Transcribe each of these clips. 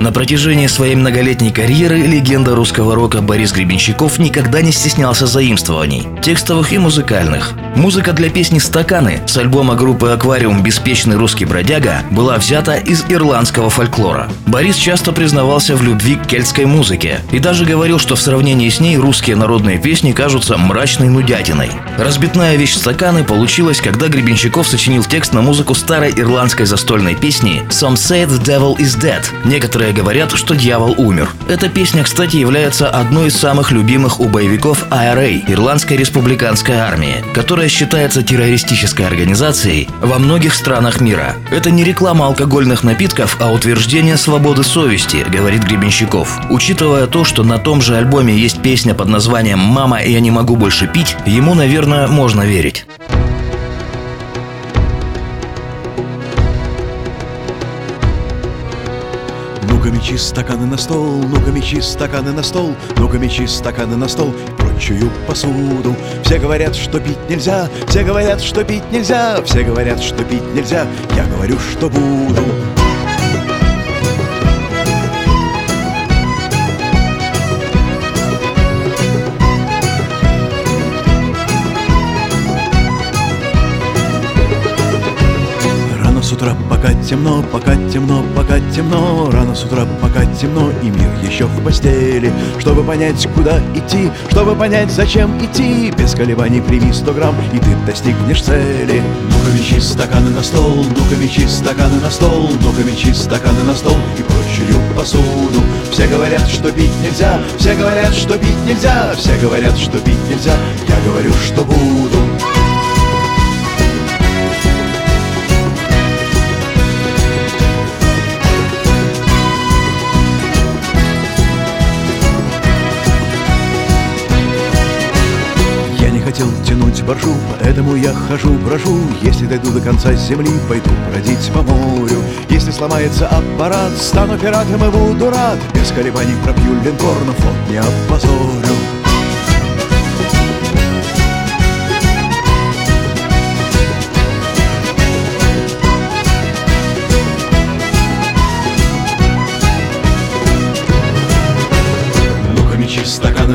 На протяжении своей многолетней карьеры легенда русского рока Борис Гребенщиков никогда не стеснялся заимствований, текстовых и музыкальных. Музыка для песни «Стаканы» с альбома группы «Аквариум. Беспечный русский бродяга» была взята из ирландского фольклора. Борис часто признавался в любви к кельтской музыке и даже говорил, что в сравнении с ней русские народные песни кажутся мрачной нудятиной. Разбитная вещь «Стаканы» получилась, когда Гребенщиков сочинил текст на музыку старой ирландской застольной песни «Some say the devil is dead». Некоторые Некоторые говорят, что дьявол умер. Эта песня, кстати, является одной из самых любимых у боевиков IRA – Ирландской республиканской армии, которая считается террористической организацией во многих странах мира. Это не реклама алкогольных напитков, а утверждение свободы совести, говорит Гребенщиков. Учитывая то, что на том же альбоме есть песня под названием «Мама, я не могу больше пить», ему, наверное, можно верить. Мечи стаканы на стол, ну-ка мечи стаканы на стол, ну-ка мечи стаканы на стол прочую посуду. Все говорят, что пить нельзя, все говорят, что пить нельзя, все говорят, что пить нельзя, я говорю, что буду. С утра, пока темно, пока темно, пока темно. Рано с утра, пока темно, и мир еще в постели. Чтобы понять, куда идти, чтобы понять, зачем идти. Без колебаний прими сто грамм, и ты достигнешь цели. Ну-ка стаканы на стол, ну-ка стаканы на стол. Ну-ка стаканы на стол и прочую посуду. Все говорят, что пить нельзя, все говорят, что пить нельзя Все говорят, что пить нельзя, я говорю, что буду хотел тянуть боржу, поэтому я хожу, брожу. Если дойду до конца земли, пойду бродить по морю. Если сломается аппарат, стану пиратом и буду рад. Без колебаний пропью линкор, но флот не опозорю.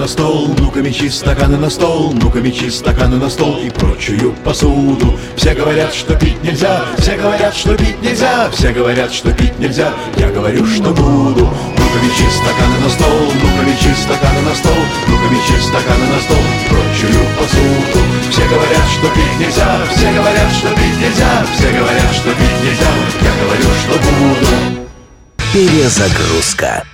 На стол, ну-ка мечи стаканы на стол, ну-ка мечи стаканы на стол. И прочую посуду. Все говорят, что пить нельзя, все говорят, что пить нельзя, все говорят, что пить нельзя, я говорю, что буду. Ну-ка мечи стаканы на стол, ну-ка мечи стаканы на стол, ну-ка мечи стаканы на стол. И прочую посуду. Все говорят, что пить нельзя, все говорят, что пить нельзя, все говорят, что пить нельзя, я говорю, что буду. Перезагрузка.